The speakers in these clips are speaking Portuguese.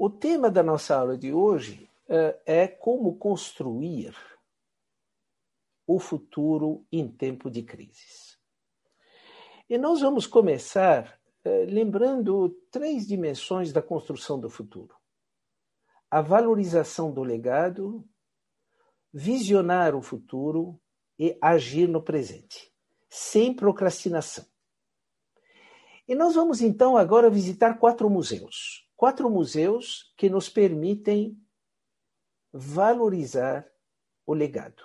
O tema da nossa aula de hoje uh, é como construir o futuro em tempo de crises. E nós vamos começar uh, lembrando três dimensões da construção do futuro: a valorização do legado, visionar o futuro e agir no presente, sem procrastinação. E nós vamos então agora visitar quatro museus quatro museus que nos permitem valorizar o legado.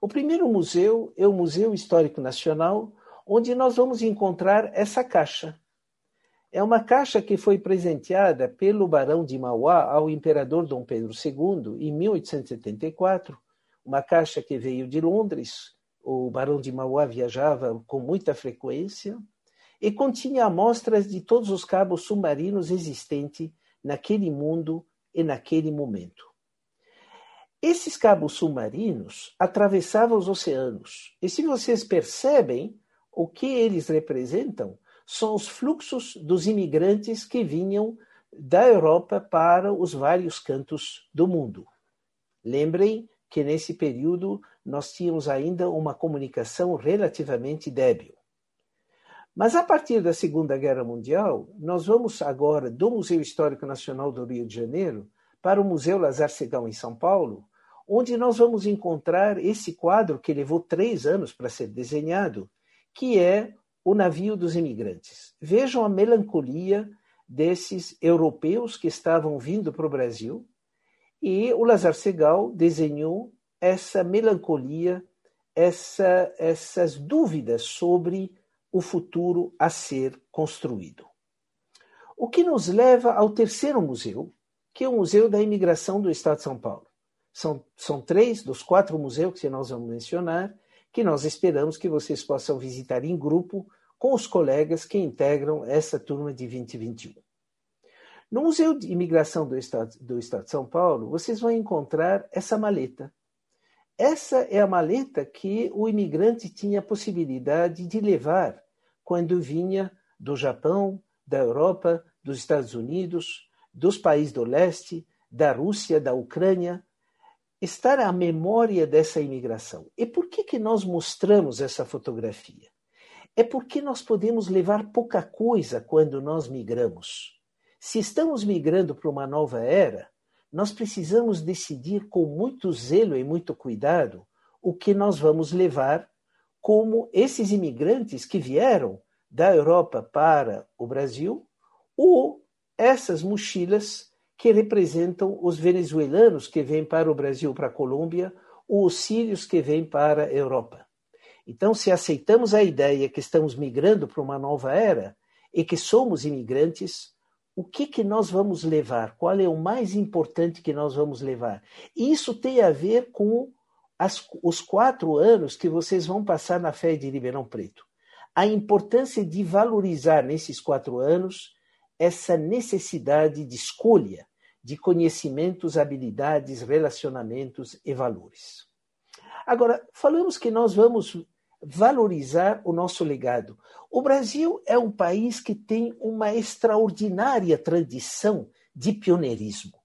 O primeiro museu é o Museu Histórico Nacional, onde nós vamos encontrar essa caixa. É uma caixa que foi presenteada pelo Barão de Mauá ao imperador Dom Pedro II em 1874, uma caixa que veio de Londres. O Barão de Mauá viajava com muita frequência e continha amostras de todos os cabos submarinos existentes naquele mundo e naquele momento. Esses cabos submarinos atravessavam os oceanos, e se vocês percebem, o que eles representam são os fluxos dos imigrantes que vinham da Europa para os vários cantos do mundo. Lembrem que nesse período nós tínhamos ainda uma comunicação relativamente débil. Mas a partir da Segunda Guerra Mundial, nós vamos agora do Museu Histórico Nacional do Rio de Janeiro para o Museu Lazar Segal em São Paulo, onde nós vamos encontrar esse quadro que levou três anos para ser desenhado, que é o navio dos imigrantes. Vejam a melancolia desses europeus que estavam vindo para o Brasil, e o Lazar Segal desenhou essa melancolia, essa, essas dúvidas sobre o futuro a ser construído. O que nos leva ao terceiro museu, que é o Museu da Imigração do Estado de São Paulo. São, são três dos quatro museus que nós vamos mencionar, que nós esperamos que vocês possam visitar em grupo com os colegas que integram essa turma de 2021. No Museu de Imigração do Estado, do Estado de São Paulo, vocês vão encontrar essa maleta. Essa é a maleta que o imigrante tinha a possibilidade de levar quando vinha do Japão, da Europa, dos Estados Unidos, dos países do leste, da Rússia, da Ucrânia, estar à memória dessa imigração. E por que, que nós mostramos essa fotografia? É porque nós podemos levar pouca coisa quando nós migramos. Se estamos migrando para uma nova era, nós precisamos decidir com muito zelo e muito cuidado o que nós vamos levar como esses imigrantes que vieram da Europa para o Brasil, ou essas mochilas que representam os venezuelanos que vêm para o Brasil, para a Colômbia, ou os sírios que vêm para a Europa. Então, se aceitamos a ideia que estamos migrando para uma nova era e que somos imigrantes, o que, que nós vamos levar? Qual é o mais importante que nós vamos levar? Isso tem a ver com as, os quatro anos que vocês vão passar na fé de Ribeirão Preto. A importância de valorizar nesses quatro anos essa necessidade de escolha de conhecimentos, habilidades, relacionamentos e valores. Agora, falamos que nós vamos valorizar o nosso legado. O Brasil é um país que tem uma extraordinária tradição de pioneirismo.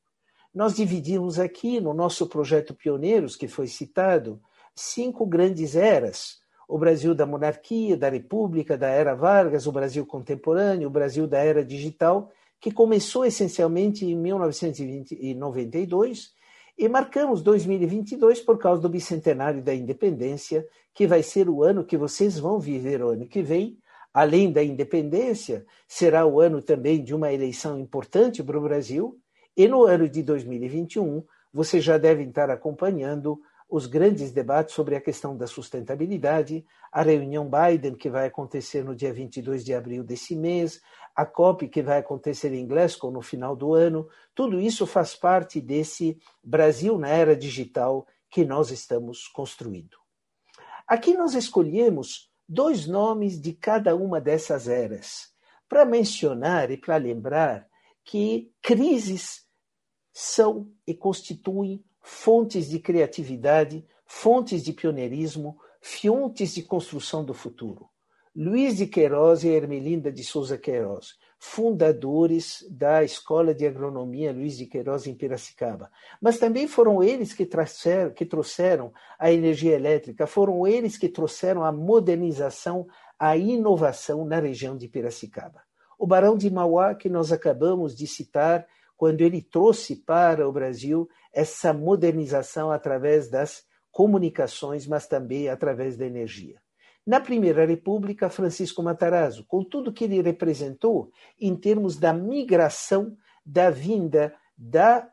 Nós dividimos aqui no nosso projeto Pioneiros, que foi citado, cinco grandes eras: o Brasil da monarquia, da república, da era Vargas, o Brasil contemporâneo, o Brasil da era digital, que começou essencialmente em 1992 e marcamos 2022 por causa do bicentenário da independência, que vai ser o ano que vocês vão viver o ano que vem, além da independência, será o ano também de uma eleição importante para o Brasil, e no ano de 2021, vocês já devem estar acompanhando os grandes debates sobre a questão da sustentabilidade, a reunião Biden, que vai acontecer no dia 22 de abril desse mês, a COP, que vai acontecer em Glasgow no final do ano, tudo isso faz parte desse Brasil na era digital que nós estamos construindo. Aqui nós escolhemos dois nomes de cada uma dessas eras, para mencionar e para lembrar que crises são e constituem fontes de criatividade, fontes de pioneirismo, fontes de construção do futuro. Luiz de Queiroz e Ermelinda de Souza Queiroz, fundadores da Escola de Agronomia Luiz de Queiroz em Piracicaba. Mas também foram eles que trouxeram, que trouxeram a energia elétrica, foram eles que trouxeram a modernização, a inovação na região de Piracicaba. O Barão de Mauá, que nós acabamos de citar, quando ele trouxe para o Brasil essa modernização através das comunicações, mas também através da energia. Na Primeira República, Francisco Matarazzo, com tudo que ele representou em termos da migração da vinda da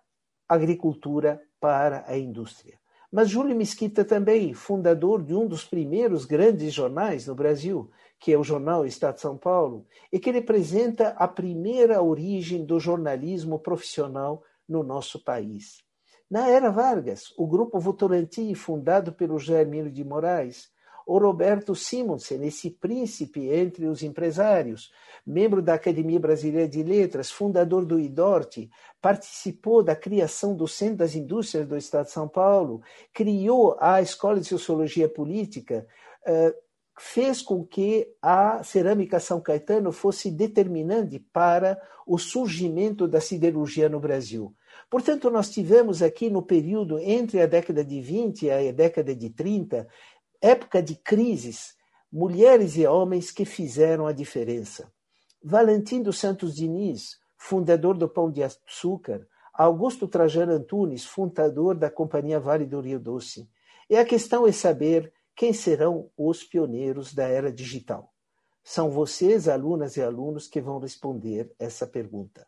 agricultura para a indústria. Mas Júlio Mesquita também, fundador de um dos primeiros grandes jornais no Brasil, que é o jornal Estado de São Paulo, e que representa a primeira origem do jornalismo profissional no nosso país. Na era Vargas, o grupo Votorantim, fundado pelo Germino de Moraes, o Roberto Simonsen, esse príncipe entre os empresários, membro da Academia Brasileira de Letras, fundador do IDORT, participou da criação do Centro das Indústrias do Estado de São Paulo, criou a Escola de Sociologia Política, uh, fez com que a cerâmica São Caetano fosse determinante para o surgimento da siderurgia no Brasil. Portanto, nós tivemos aqui no período entre a década de 20 e a década de 30, época de crises, mulheres e homens que fizeram a diferença. Valentim dos Santos Diniz, fundador do Pão de Açúcar, Augusto Trajano Antunes, fundador da Companhia Vale do Rio Doce. E a questão é saber quem serão os pioneiros da era digital? São vocês, alunas e alunos, que vão responder essa pergunta.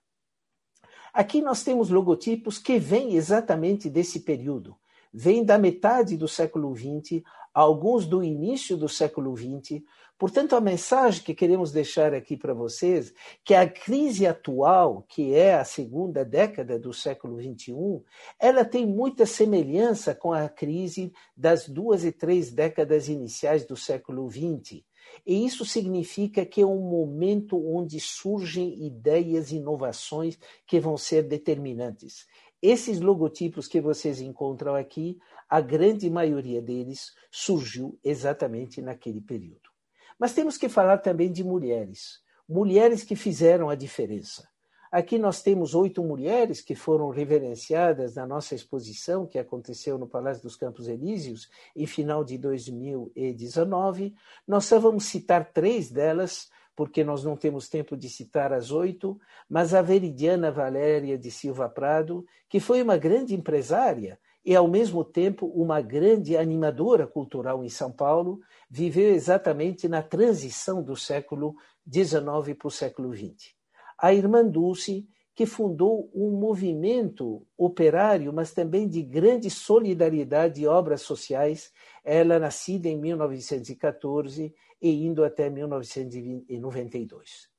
Aqui nós temos logotipos que vêm exatamente desse período. Vêm da metade do século XX, alguns do início do século XX. Portanto, a mensagem que queremos deixar aqui para vocês, que a crise atual, que é a segunda década do século XXI, ela tem muita semelhança com a crise das duas e três décadas iniciais do século XX. E isso significa que é um momento onde surgem ideias e inovações que vão ser determinantes. Esses logotipos que vocês encontram aqui, a grande maioria deles surgiu exatamente naquele período. Mas temos que falar também de mulheres, mulheres que fizeram a diferença. Aqui nós temos oito mulheres que foram reverenciadas na nossa exposição, que aconteceu no Palácio dos Campos Elíseos, em final de 2019. Nós só vamos citar três delas, porque nós não temos tempo de citar as oito, mas a Veridiana Valéria de Silva Prado, que foi uma grande empresária e, ao mesmo tempo, uma grande animadora cultural em São Paulo, viveu exatamente na transição do século XIX para o século XX. A irmã Dulce, que fundou um movimento operário, mas também de grande solidariedade e obras sociais, ela nascida em 1914 e indo até 1992.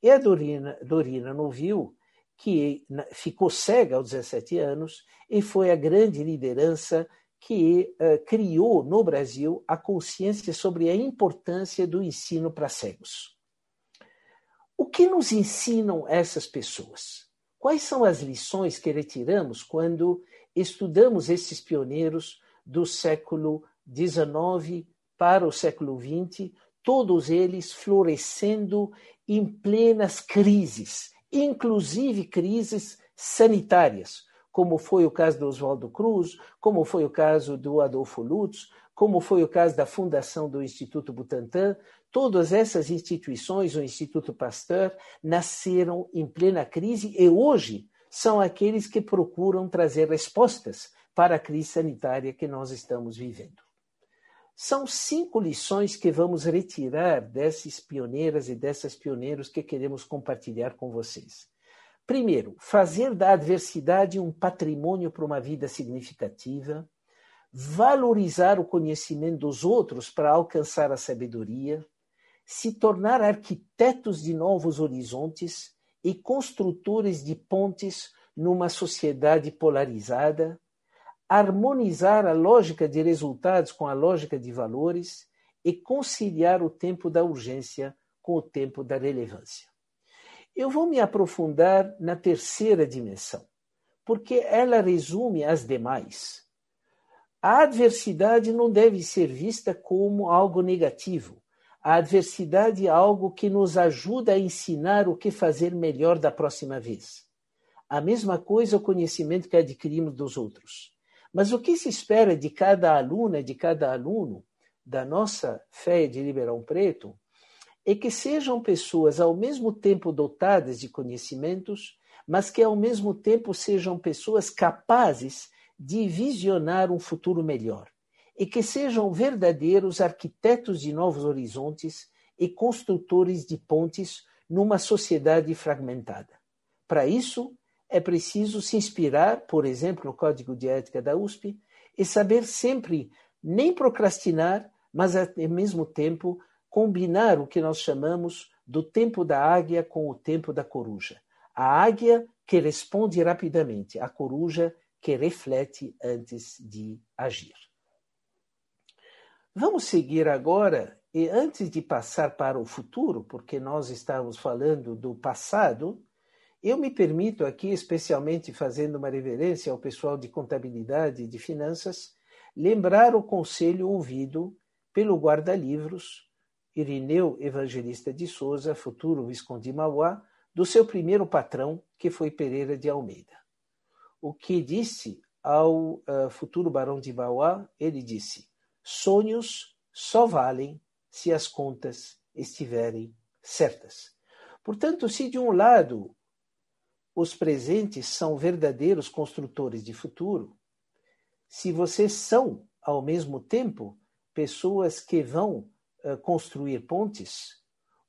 E a Dorina, Dorina Novil, que ficou cega aos 17 anos e foi a grande liderança que uh, criou no Brasil a consciência sobre a importância do ensino para cegos. O que nos ensinam essas pessoas? Quais são as lições que retiramos quando estudamos esses pioneiros do século XIX para o século XX, todos eles florescendo em plenas crises, inclusive crises sanitárias, como foi o caso do Oswaldo Cruz, como foi o caso do Adolfo Lutz, como foi o caso da fundação do Instituto Butantan, todas essas instituições, o Instituto Pasteur, nasceram em plena crise e hoje são aqueles que procuram trazer respostas para a crise sanitária que nós estamos vivendo. São cinco lições que vamos retirar dessas pioneiras e dessas pioneiros que queremos compartilhar com vocês. Primeiro, fazer da adversidade um patrimônio para uma vida significativa, valorizar o conhecimento dos outros para alcançar a sabedoria, se tornar arquitetos de novos horizontes e construtores de pontes numa sociedade polarizada, harmonizar a lógica de resultados com a lógica de valores e conciliar o tempo da urgência com o tempo da relevância. Eu vou me aprofundar na terceira dimensão, porque ela resume as demais. A adversidade não deve ser vista como algo negativo. A adversidade é algo que nos ajuda a ensinar o que fazer melhor da próxima vez. A mesma coisa o conhecimento que adquirimos dos outros. Mas o que se espera de cada aluna, de cada aluno da nossa fé de Ribeirão Preto, é que sejam pessoas ao mesmo tempo dotadas de conhecimentos, mas que ao mesmo tempo sejam pessoas capazes de visionar um futuro melhor e que sejam verdadeiros arquitetos de novos horizontes e construtores de pontes numa sociedade fragmentada. Para isso, é preciso se inspirar, por exemplo, no Código de Ética da USP, e saber sempre nem procrastinar, mas ao mesmo tempo combinar o que nós chamamos do tempo da águia com o tempo da coruja. A águia que responde rapidamente, a coruja que reflete antes de agir. Vamos seguir agora, e antes de passar para o futuro, porque nós estamos falando do passado, eu me permito aqui, especialmente fazendo uma reverência ao pessoal de contabilidade e de finanças, lembrar o conselho ouvido pelo guarda-livros Irineu Evangelista de Souza, futuro Visconde de Mauá, do seu primeiro patrão, que foi Pereira de Almeida. O que disse ao uh, futuro Barão de Mauá, ele disse: sonhos só valem se as contas estiverem certas. Portanto, se de um lado os presentes são verdadeiros construtores de futuro, se vocês são, ao mesmo tempo, pessoas que vão uh, construir pontes,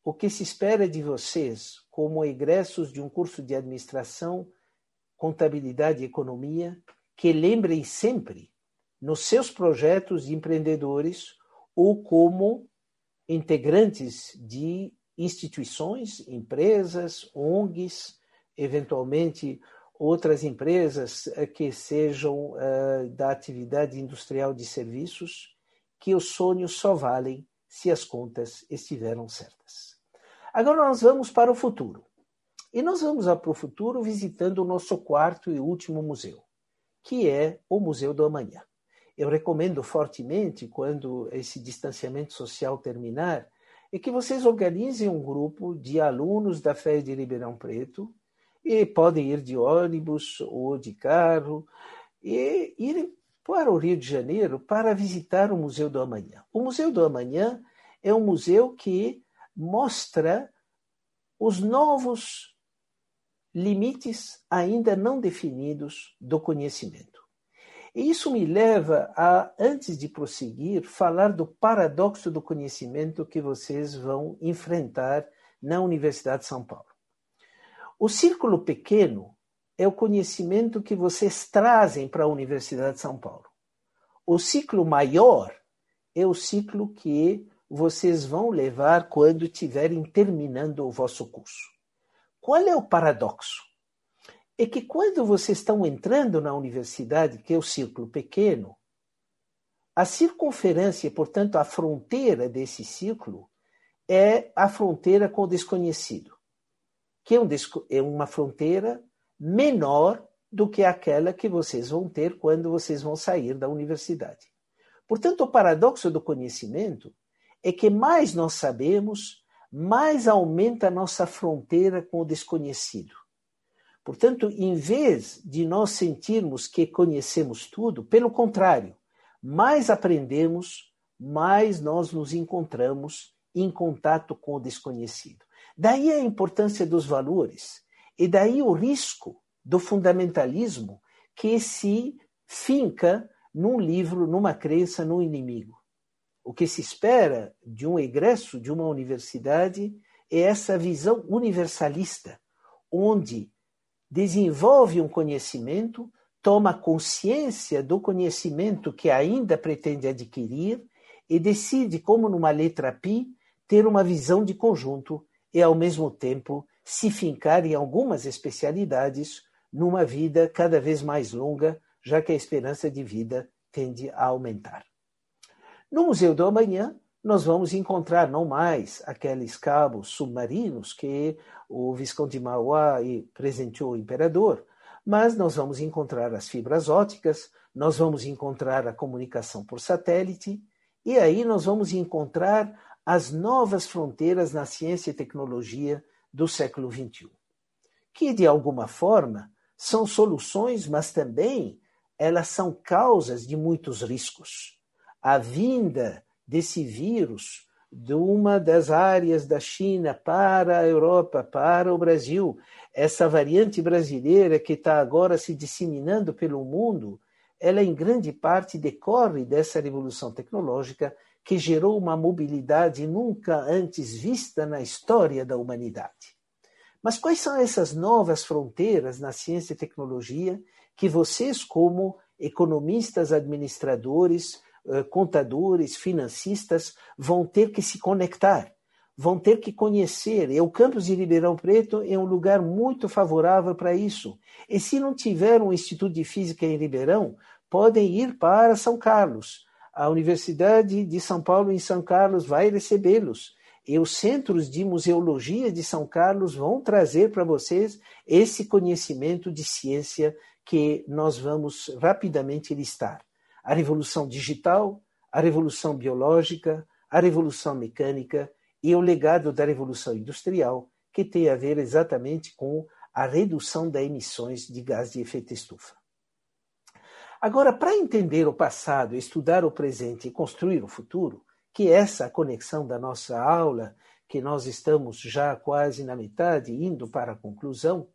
o que se espera de vocês, como egressos de um curso de administração, contabilidade e economia, que lembrem sempre, nos seus projetos de empreendedores ou como integrantes de instituições, empresas, ONGs, eventualmente outras empresas eh, que sejam uh, da atividade industrial de serviços, que os sonhos só valem se as contas estiveram certas. Agora nós vamos para o futuro. E nós vamos para o futuro visitando o nosso quarto e último museu, que é o Museu do Amanhã. Eu recomendo fortemente, quando esse distanciamento social terminar, é que vocês organizem um grupo de alunos da Fé de Ribeirão Preto e podem ir de ônibus ou de carro e irem para o Rio de Janeiro para visitar o Museu do Amanhã. O Museu do Amanhã é um museu que mostra os novos limites ainda não definidos do conhecimento. E isso me leva a, antes de prosseguir, falar do paradoxo do conhecimento que vocês vão enfrentar na Universidade de São Paulo. O círculo pequeno é o conhecimento que vocês trazem para a Universidade de São Paulo. O ciclo maior é o ciclo que vocês vão levar quando estiverem terminando o vosso curso. Qual é o paradoxo? É que quando vocês estão entrando na universidade, que é o círculo pequeno, a circunferência, portanto, a fronteira desse ciclo é a fronteira com o desconhecido que é, é uma fronteira menor do que aquela que vocês vão ter quando vocês vão sair da universidade. Portanto, o paradoxo do conhecimento é que mais nós sabemos, mais aumenta a nossa fronteira com o desconhecido. Portanto, em vez de nós sentirmos que conhecemos tudo, pelo contrário, mais aprendemos, mais nós nos encontramos em contato com o desconhecido. Daí a importância dos valores e daí o risco do fundamentalismo que se finca num livro, numa crença, num inimigo. O que se espera de um egresso de uma universidade é essa visão universalista, onde desenvolve um conhecimento, toma consciência do conhecimento que ainda pretende adquirir e decide, como numa letra pi, ter uma visão de conjunto e, ao mesmo tempo, se fincar em algumas especialidades numa vida cada vez mais longa, já que a esperança de vida tende a aumentar. No Museu do Amanhã, nós vamos encontrar não mais aqueles cabos submarinos que o Visconde de Mauá presenteou o imperador, mas nós vamos encontrar as fibras óticas, nós vamos encontrar a comunicação por satélite, e aí nós vamos encontrar as novas fronteiras na ciência e tecnologia do século XXI, que, de alguma forma, são soluções, mas também elas são causas de muitos riscos. A vinda desse vírus de uma das áreas da China para a Europa, para o Brasil, essa variante brasileira que está agora se disseminando pelo mundo, ela em grande parte decorre dessa revolução tecnológica que gerou uma mobilidade nunca antes vista na história da humanidade. Mas quais são essas novas fronteiras na ciência e tecnologia que vocês, como economistas, administradores, eh, contadores, financistas, vão ter que se conectar, vão ter que conhecer. E o campus de Ribeirão Preto é um lugar muito favorável para isso. E se não tiver um Instituto de Física em Ribeirão, podem ir para São Carlos. A Universidade de São Paulo, em São Carlos, vai recebê-los e os centros de museologia de São Carlos vão trazer para vocês esse conhecimento de ciência que nós vamos rapidamente listar. A revolução digital, a revolução biológica, a revolução mecânica e o legado da revolução industrial, que tem a ver exatamente com a redução das emissões de gás de efeito estufa. Agora, para entender o passado, estudar o presente e construir o futuro, que essa conexão da nossa aula, que nós estamos já quase na metade, indo para a conclusão,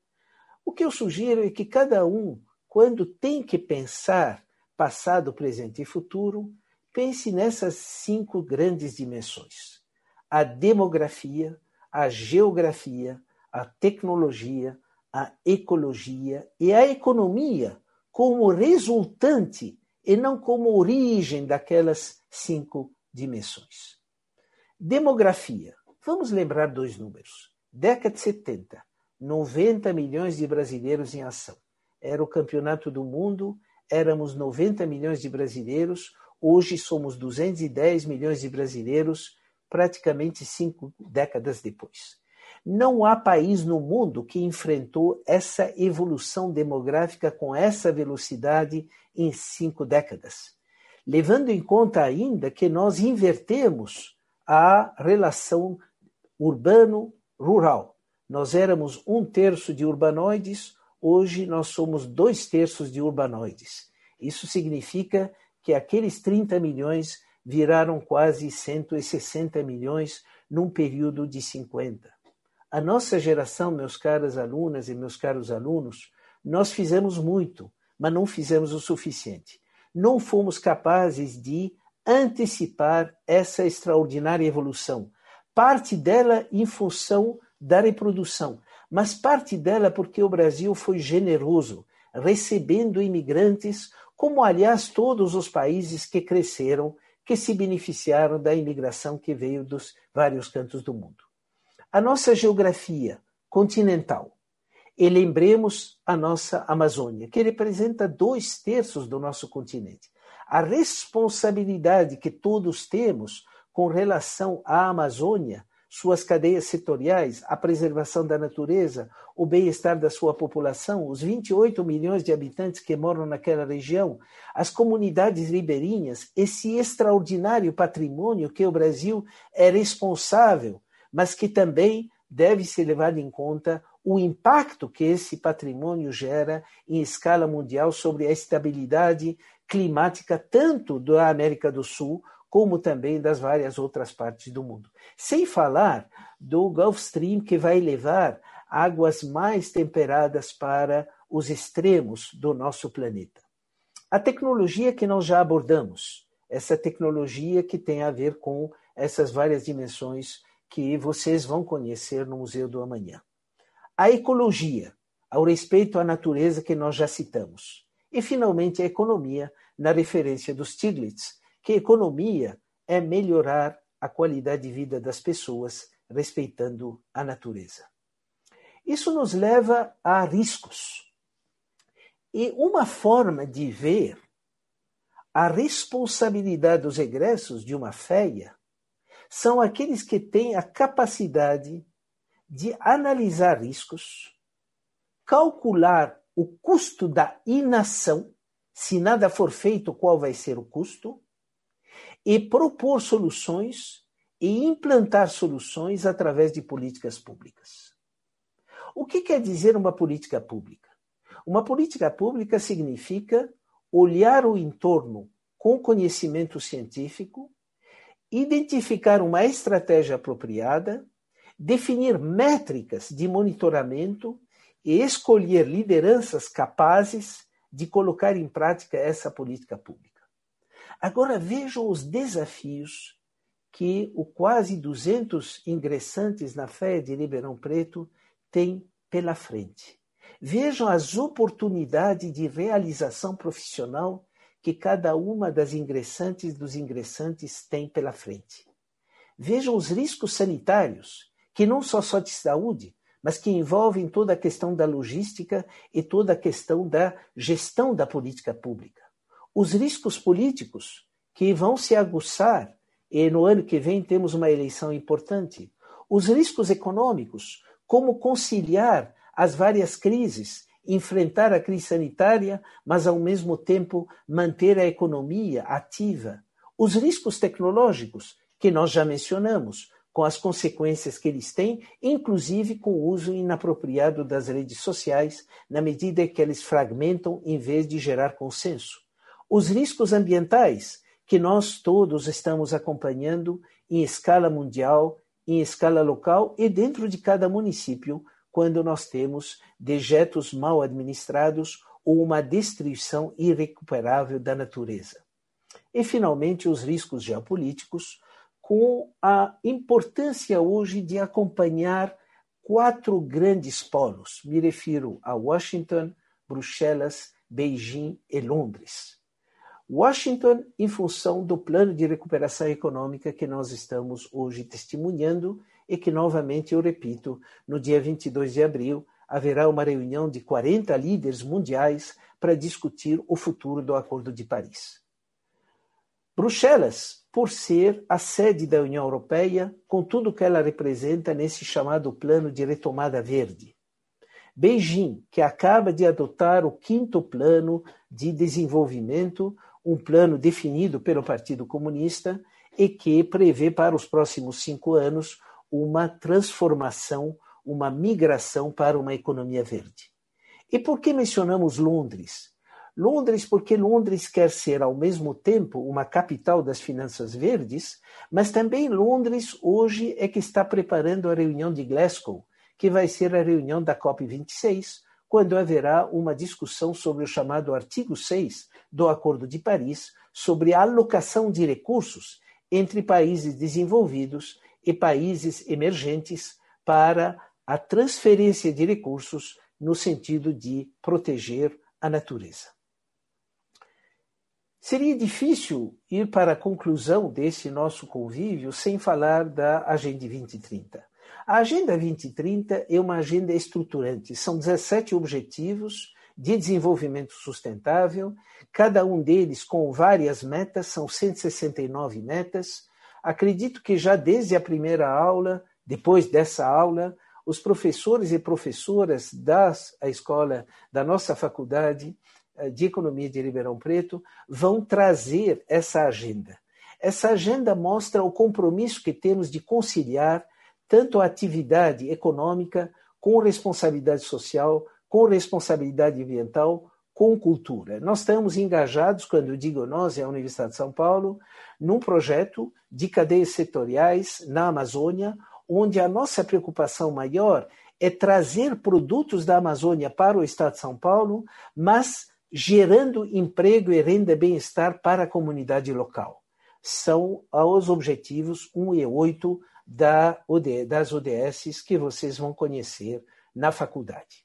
o que eu sugiro é que cada um, quando tem que pensar passado, presente e futuro, pense nessas cinco grandes dimensões: a demografia, a geografia, a tecnologia, a ecologia e a economia como resultante e não como origem daquelas cinco dimensões. Demografia. Vamos lembrar dois números. Década de 70, 90 milhões de brasileiros em ação. Era o campeonato do mundo, éramos 90 milhões de brasileiros, hoje somos 210 milhões de brasileiros, praticamente cinco décadas depois. Não há país no mundo que enfrentou essa evolução demográfica com essa velocidade em cinco décadas levando em conta ainda que nós invertemos a relação urbano-rural. Nós éramos um terço de urbanoides, hoje nós somos dois terços de urbanoides. Isso significa que aqueles 30 milhões viraram quase 160 milhões num período de 50. A nossa geração, meus caras alunas e meus caros alunos, nós fizemos muito, mas não fizemos o suficiente não fomos capazes de antecipar essa extraordinária evolução. Parte dela em função da reprodução, mas parte dela porque o Brasil foi generoso, recebendo imigrantes, como aliás todos os países que cresceram, que se beneficiaram da imigração que veio dos vários cantos do mundo. A nossa geografia continental, e lembremos a nossa Amazônia, que representa dois terços do nosso continente. A responsabilidade que todos temos com relação à Amazônia, suas cadeias setoriais, a preservação da natureza, o bem-estar da sua população, os 28 milhões de habitantes que moram naquela região, as comunidades ribeirinhas, esse extraordinário patrimônio que o Brasil é responsável, mas que também deve ser levado em conta o impacto que esse patrimônio gera em escala mundial sobre a estabilidade climática, tanto da América do Sul como também das várias outras partes do mundo. Sem falar do Gulf Stream, que vai levar águas mais temperadas para os extremos do nosso planeta. A tecnologia que nós já abordamos, essa tecnologia que tem a ver com essas várias dimensões que vocês vão conhecer no Museu do Amanhã a ecologia, ao respeito à natureza que nós já citamos. E, finalmente, a economia, na referência dos Stiglitz, que economia é melhorar a qualidade de vida das pessoas respeitando a natureza. Isso nos leva a riscos. E uma forma de ver a responsabilidade dos egressos de uma feia são aqueles que têm a capacidade de analisar riscos, calcular o custo da inação, se nada for feito, qual vai ser o custo, e propor soluções e implantar soluções através de políticas públicas. O que quer dizer uma política pública? Uma política pública significa olhar o entorno com conhecimento científico, identificar uma estratégia apropriada, definir métricas de monitoramento e escolher lideranças capazes de colocar em prática essa política pública. Agora vejam os desafios que o quase 200 ingressantes na fé de Ribeirão Preto têm pela frente. Vejam as oportunidades de realização profissional que cada uma das ingressantes dos ingressantes tem pela frente. Vejam os riscos sanitários, que não só só de saúde, mas que envolvem toda a questão da logística e toda a questão da gestão da política pública. Os riscos políticos, que vão se aguçar, e no ano que vem temos uma eleição importante. Os riscos econômicos, como conciliar as várias crises enfrentar a crise sanitária, mas ao mesmo tempo manter a economia ativa. Os riscos tecnológicos, que nós já mencionamos, com as consequências que eles têm, inclusive com o uso inapropriado das redes sociais, na medida que eles fragmentam em vez de gerar consenso. Os riscos ambientais, que nós todos estamos acompanhando em escala mundial, em escala local e dentro de cada município, quando nós temos dejetos mal administrados ou uma destruição irrecuperável da natureza. E, finalmente, os riscos geopolíticos, com a importância hoje de acompanhar quatro grandes polos. Me refiro a Washington, Bruxelas, Beijing e Londres. Washington, em função do plano de recuperação econômica que nós estamos hoje testemunhando e que, novamente, eu repito, no dia 22 de abril haverá uma reunião de 40 líderes mundiais para discutir o futuro do Acordo de Paris. Bruxelas, por ser a sede da União Europeia, com tudo que ela representa nesse chamado Plano de Retomada Verde. Beijing, que acaba de adotar o quinto plano de desenvolvimento, um plano definido pelo Partido Comunista e que prevê para os próximos cinco anos uma transformação, uma migração para uma economia verde. E por que mencionamos Londres? Londres, porque Londres quer ser ao mesmo tempo uma capital das finanças verdes, mas também Londres hoje é que está preparando a reunião de Glasgow, que vai ser a reunião da COP26, quando haverá uma discussão sobre o chamado artigo 6 do Acordo de Paris sobre a alocação de recursos entre países desenvolvidos e países emergentes para a transferência de recursos no sentido de proteger a natureza. Seria difícil ir para a conclusão desse nosso convívio sem falar da Agenda 2030. A Agenda 2030 é uma agenda estruturante, são 17 objetivos de desenvolvimento sustentável, cada um deles com várias metas, são 169 metas, Acredito que já desde a primeira aula, depois dessa aula, os professores e professoras da escola, da nossa faculdade eh, de Economia de Ribeirão Preto, vão trazer essa agenda. Essa agenda mostra o compromisso que temos de conciliar tanto a atividade econômica com responsabilidade social, com responsabilidade ambiental, com cultura. Nós estamos engajados, quando eu digo nós, é a Universidade de São Paulo, num projeto de cadeias setoriais na Amazônia, onde a nossa preocupação maior é trazer produtos da Amazônia para o Estado de São Paulo, mas gerando emprego e renda e bem-estar para a comunidade local. São os objetivos 1 e 8 das ODS que vocês vão conhecer na faculdade.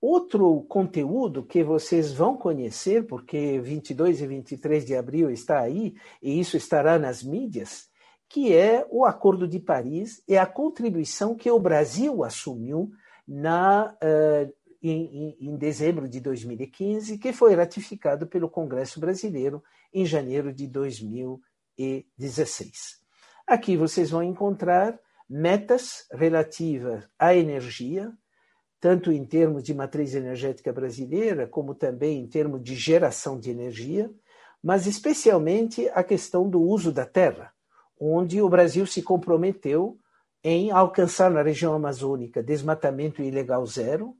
Outro conteúdo que vocês vão conhecer, porque 22 e 23 de abril está aí, e isso estará nas mídias, que é o Acordo de Paris e a contribuição que o Brasil assumiu na, uh, em, em dezembro de 2015, que foi ratificado pelo Congresso Brasileiro em janeiro de 2016. Aqui vocês vão encontrar metas relativas à energia, tanto em termos de matriz energética brasileira, como também em termos de geração de energia, mas especialmente a questão do uso da terra, onde o Brasil se comprometeu em alcançar na região amazônica desmatamento ilegal zero,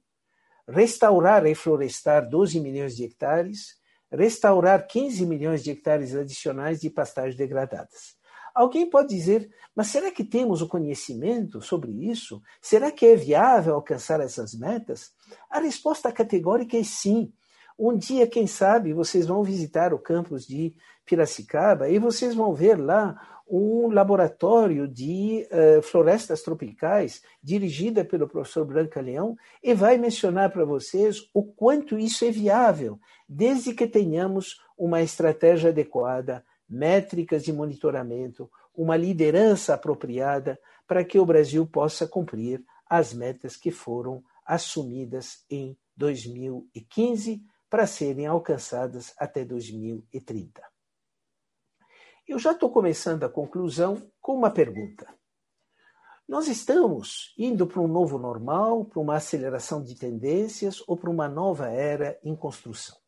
restaurar e reflorestar 12 milhões de hectares, restaurar 15 milhões de hectares adicionais de pastagens degradadas. Alguém pode dizer, mas será que temos o conhecimento sobre isso? Será que é viável alcançar essas metas? A resposta categórica é sim. Um dia, quem sabe, vocês vão visitar o campus de Piracicaba e vocês vão ver lá um laboratório de uh, florestas tropicais dirigida pelo professor Branca Leão e vai mencionar para vocês o quanto isso é viável, desde que tenhamos uma estratégia adequada, métricas de monitoramento, uma liderança apropriada para que o Brasil possa cumprir as metas que foram assumidas em 2015 para serem alcançadas até 2030. Eu já estou começando a conclusão com uma pergunta. Nós estamos indo para um novo normal, para uma aceleração de tendências ou para uma nova era em construção?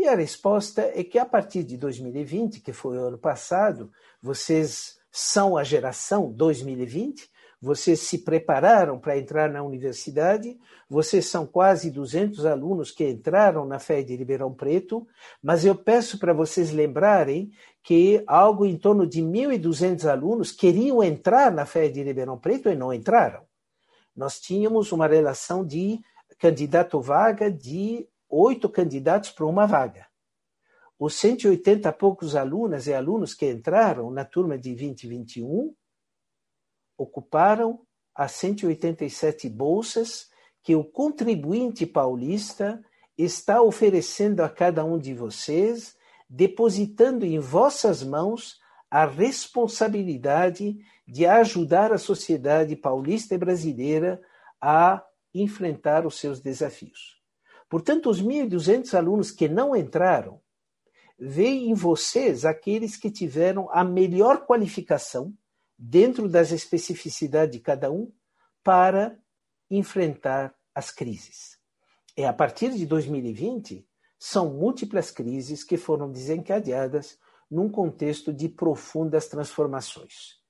E a resposta é que a partir de 2020, que foi o ano passado, vocês são a geração 2020, vocês se prepararam para entrar na universidade, vocês são quase 200 alunos que entraram na FED de Ribeirão Preto, mas eu peço para vocês lembrarem que algo em torno de 1.200 alunos queriam entrar na FED de Ribeirão Preto e não entraram. Nós tínhamos uma relação de candidato-vaga de oito candidatos para uma vaga. Os 180 poucos alunas e alunos que entraram na turma de 2021 ocuparam as 187 bolsas que o contribuinte paulista está oferecendo a cada um de vocês, depositando em vossas mãos a responsabilidade de ajudar a sociedade paulista e brasileira a enfrentar os seus desafios. Portanto, os 1.200 alunos que não entraram, veem em vocês aqueles que tiveram a melhor qualificação dentro das especificidades de cada um, para enfrentar as crises. E a partir de 2020, são múltiplas crises que foram desencadeadas num contexto de profundas transformações.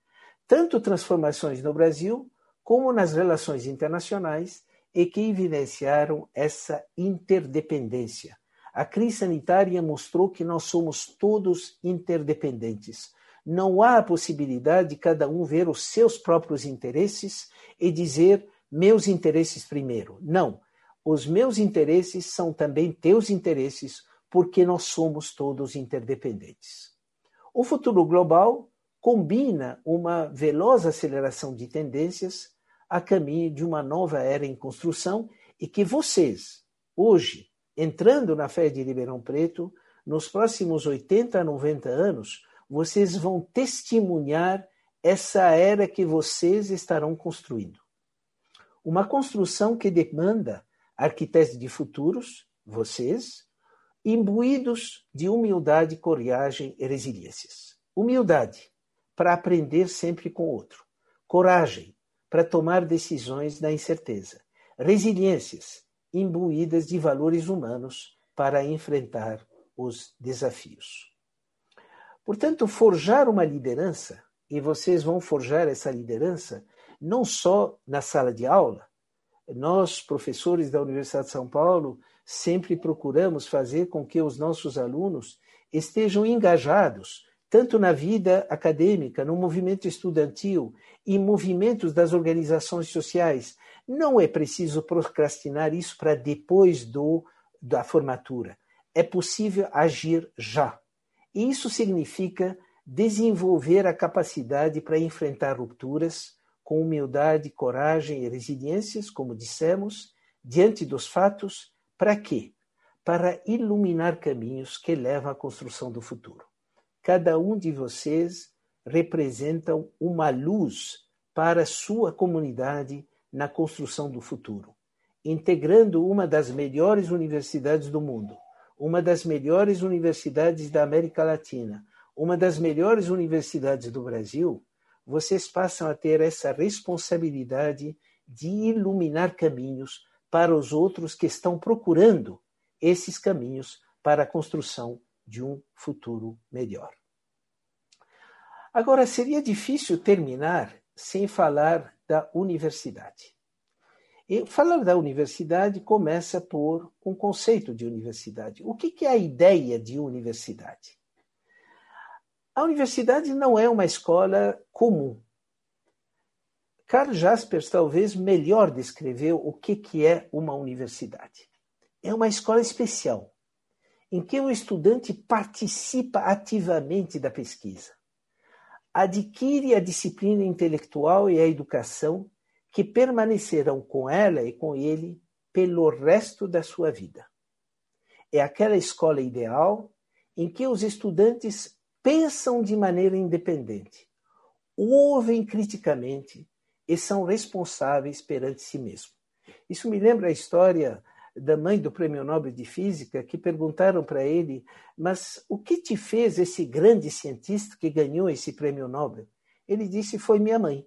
Tanto transformações no Brasil, como nas relações internacionais, e que evidenciaram essa interdependência. A crise sanitária mostrou que nós somos todos interdependentes não há a possibilidade de cada um ver os seus próprios interesses e dizer meus interesses primeiro. Não. Os meus interesses são também teus interesses, porque nós somos todos interdependentes. O futuro global combina uma veloz aceleração de tendências a caminho de uma nova era em construção e que vocês, hoje, entrando na fé de Ribeirão Preto, nos próximos 80 a 90 anos, vocês vão testemunhar essa era que vocês estarão construindo. Uma construção que demanda arquitetos de futuros, vocês, imbuídos de humildade, coragem e resiliências. Humildade para aprender sempre com o outro. Coragem para tomar decisões na incerteza. Resiliências imbuídas de valores humanos para enfrentar os desafios. Portanto, forjar uma liderança, e vocês vão forjar essa liderança não só na sala de aula, nós, professores da Universidade de São Paulo, sempre procuramos fazer com que os nossos alunos estejam engajados tanto na vida acadêmica, no movimento estudantil, em movimentos das organizações sociais. Não é preciso procrastinar isso para depois do, da formatura. É possível agir já. Isso significa desenvolver a capacidade para enfrentar rupturas com humildade, coragem e resiliências, como dissemos, diante dos fatos, para quê? Para iluminar caminhos que levam à construção do futuro. Cada um de vocês representa uma luz para sua comunidade na construção do futuro, integrando uma das melhores universidades do mundo uma das melhores universidades da América Latina, uma das melhores universidades do Brasil, vocês passam a ter essa responsabilidade de iluminar caminhos para os outros que estão procurando esses caminhos para a construção de um futuro melhor. Agora, seria difícil terminar sem falar da universidade. E falar da universidade começa por um conceito de universidade. O que é a ideia de universidade? A universidade não é uma escola comum. Karl Jaspers talvez melhor descreveu o que é uma universidade. É uma escola especial, em que o estudante participa ativamente da pesquisa, adquire a disciplina intelectual e a educação que permanecerão com ela e com ele pelo resto da sua vida. É aquela escola ideal em que os estudantes pensam de maneira independente, ouvem criticamente e são responsáveis perante si mesmo. Isso me lembra a história da mãe do Prêmio Nobel de Física que perguntaram para ele: "Mas o que te fez esse grande cientista que ganhou esse Prêmio Nobel?" Ele disse: "Foi minha mãe."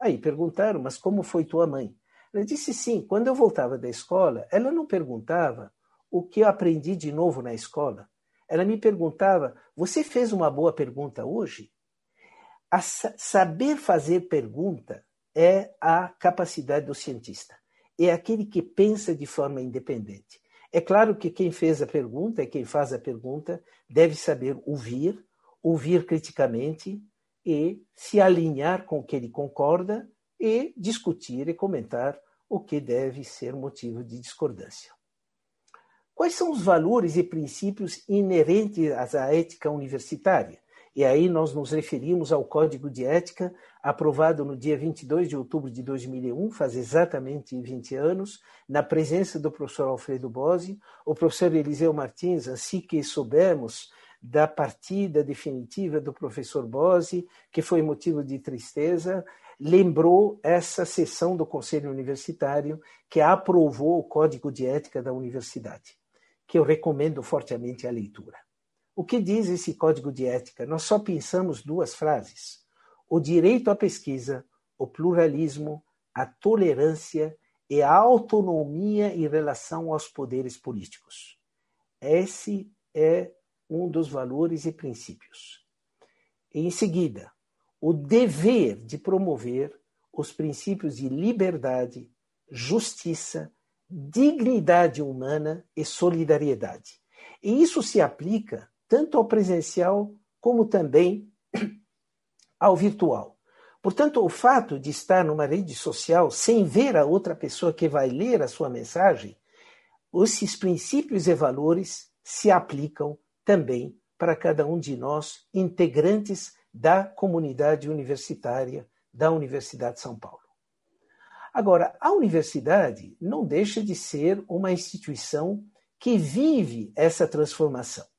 Aí perguntaram, mas como foi tua mãe? Ela disse sim, quando eu voltava da escola, ela não perguntava o que eu aprendi de novo na escola. Ela me perguntava: Você fez uma boa pergunta hoje? A saber fazer pergunta é a capacidade do cientista. É aquele que pensa de forma independente. É claro que quem fez a pergunta e quem faz a pergunta deve saber ouvir, ouvir criticamente, e se alinhar com o que ele concorda e discutir e comentar o que deve ser motivo de discordância. Quais são os valores e princípios inerentes à ética universitária? E aí nós nos referimos ao Código de Ética, aprovado no dia 22 de outubro de 2001, faz exatamente 20 anos, na presença do professor Alfredo Bose, o professor Eliseu Martins, assim que soubemos da partida definitiva do professor Bose, que foi motivo de tristeza, lembrou essa sessão do Conselho Universitário que aprovou o Código de Ética da Universidade, que eu recomendo fortemente a leitura. O que diz esse Código de Ética? Nós só pensamos duas frases: o direito à pesquisa, o pluralismo, a tolerância e a autonomia em relação aos poderes políticos. Esse é um dos valores e princípios. Em seguida, o dever de promover os princípios de liberdade, justiça, dignidade humana e solidariedade. E isso se aplica tanto ao presencial como também ao virtual. Portanto, o fato de estar numa rede social sem ver a outra pessoa que vai ler a sua mensagem, esses princípios e valores se aplicam também para cada um de nós, integrantes da comunidade universitária da Universidade de São Paulo. Agora, a universidade não deixa de ser uma instituição que vive essa transformação.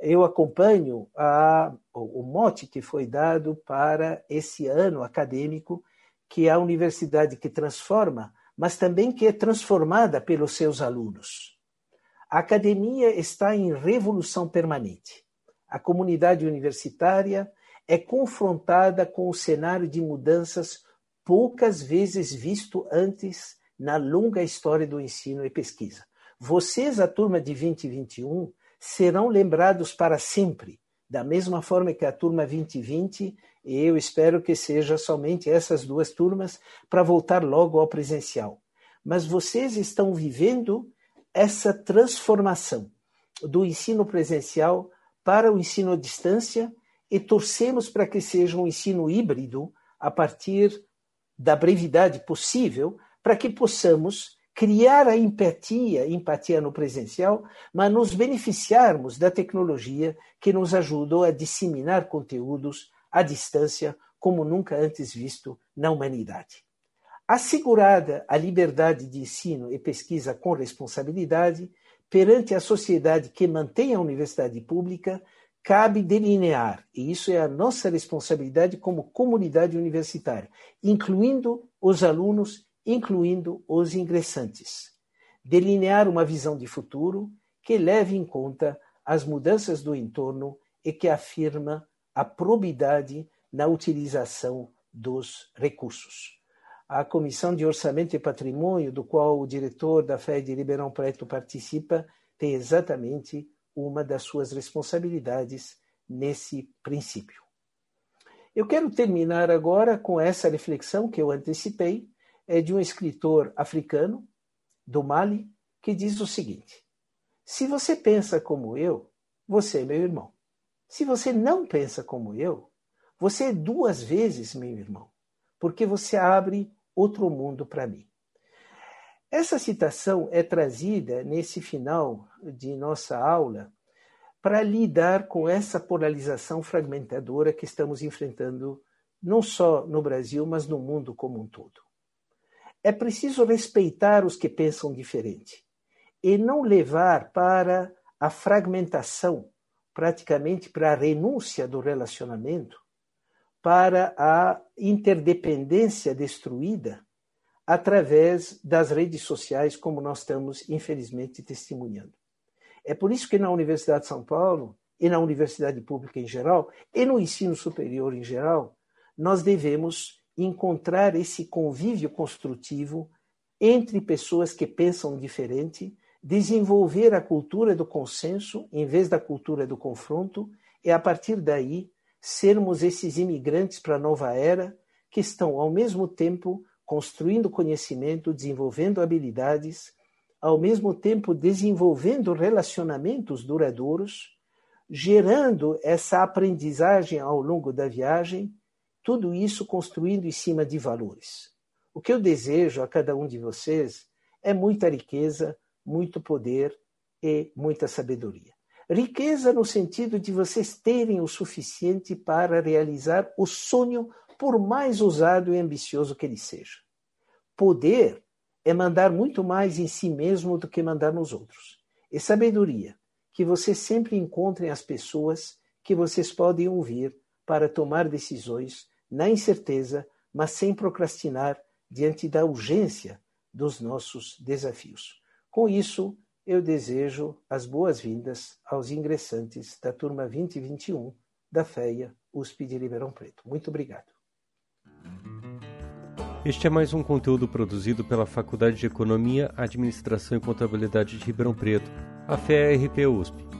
Eu acompanho a, o mote que foi dado para esse ano acadêmico, que é a universidade que transforma, mas também que é transformada pelos seus alunos. A academia está em revolução permanente. A comunidade universitária é confrontada com o cenário de mudanças poucas vezes visto antes na longa história do ensino e pesquisa. Vocês, a turma de 2021, serão lembrados para sempre, da mesma forma que a turma 2020, e eu espero que seja somente essas duas turmas para voltar logo ao presencial. Mas vocês estão vivendo essa transformação do ensino presencial para o ensino à distância e torcemos para que seja um ensino híbrido a partir da brevidade possível, para que possamos criar a empatia, empatia no presencial, mas nos beneficiarmos da tecnologia que nos ajudou a disseminar conteúdos à distância como nunca antes visto na humanidade. Assegurada a liberdade de ensino e pesquisa com responsabilidade, perante a sociedade que mantém a universidade pública, cabe delinear, e isso é a nossa responsabilidade como comunidade universitária, incluindo os alunos, incluindo os ingressantes. Delinear uma visão de futuro que leve em conta as mudanças do entorno e que afirma a probidade na utilização dos recursos a Comissão de Orçamento e Patrimônio, do qual o diretor da FED Ribeirão Preto participa, tem exatamente uma das suas responsabilidades nesse princípio. Eu quero terminar agora com essa reflexão que eu antecipei, é de um escritor africano, do Mali, que diz o seguinte: Se você pensa como eu, você é meu irmão. Se você não pensa como eu, você é duas vezes meu irmão, porque você abre outro mundo para mim. Essa citação é trazida nesse final de nossa aula para lidar com essa polarização fragmentadora que estamos enfrentando não só no Brasil, mas no mundo como um todo. É preciso respeitar os que pensam diferente e não levar para a fragmentação, praticamente para a renúncia do relacionamento, para a interdependência destruída através das redes sociais, como nós estamos, infelizmente, testemunhando. É por isso que na Universidade de São Paulo, e na universidade pública em geral, e no ensino superior em geral, nós devemos encontrar esse convívio construtivo entre pessoas que pensam diferente, desenvolver a cultura do consenso em vez da cultura do confronto, e a partir daí sermos esses imigrantes para a nova era que estão ao mesmo tempo construindo conhecimento, desenvolvendo habilidades, ao mesmo tempo desenvolvendo relacionamentos duradouros, gerando essa aprendizagem ao longo da viagem, tudo isso construindo em cima de valores. O que eu desejo a cada um de vocês é muita riqueza, muito poder e muita sabedoria. Riqueza no sentido de vocês terem o suficiente para realizar o sonho, por mais ousado e ambicioso que ele seja. Poder é mandar muito mais em si mesmo do que mandar nos outros. E sabedoria, que vocês sempre encontrem as pessoas que vocês podem ouvir para tomar decisões na incerteza, mas sem procrastinar diante da urgência dos nossos desafios. Com isso, eu desejo as boas-vindas aos ingressantes da turma 2021 da FEA USP de Ribeirão Preto. Muito obrigado. Este é mais um conteúdo produzido pela Faculdade de Economia, Administração e Contabilidade de Ribeirão Preto, a FEA-RP USP.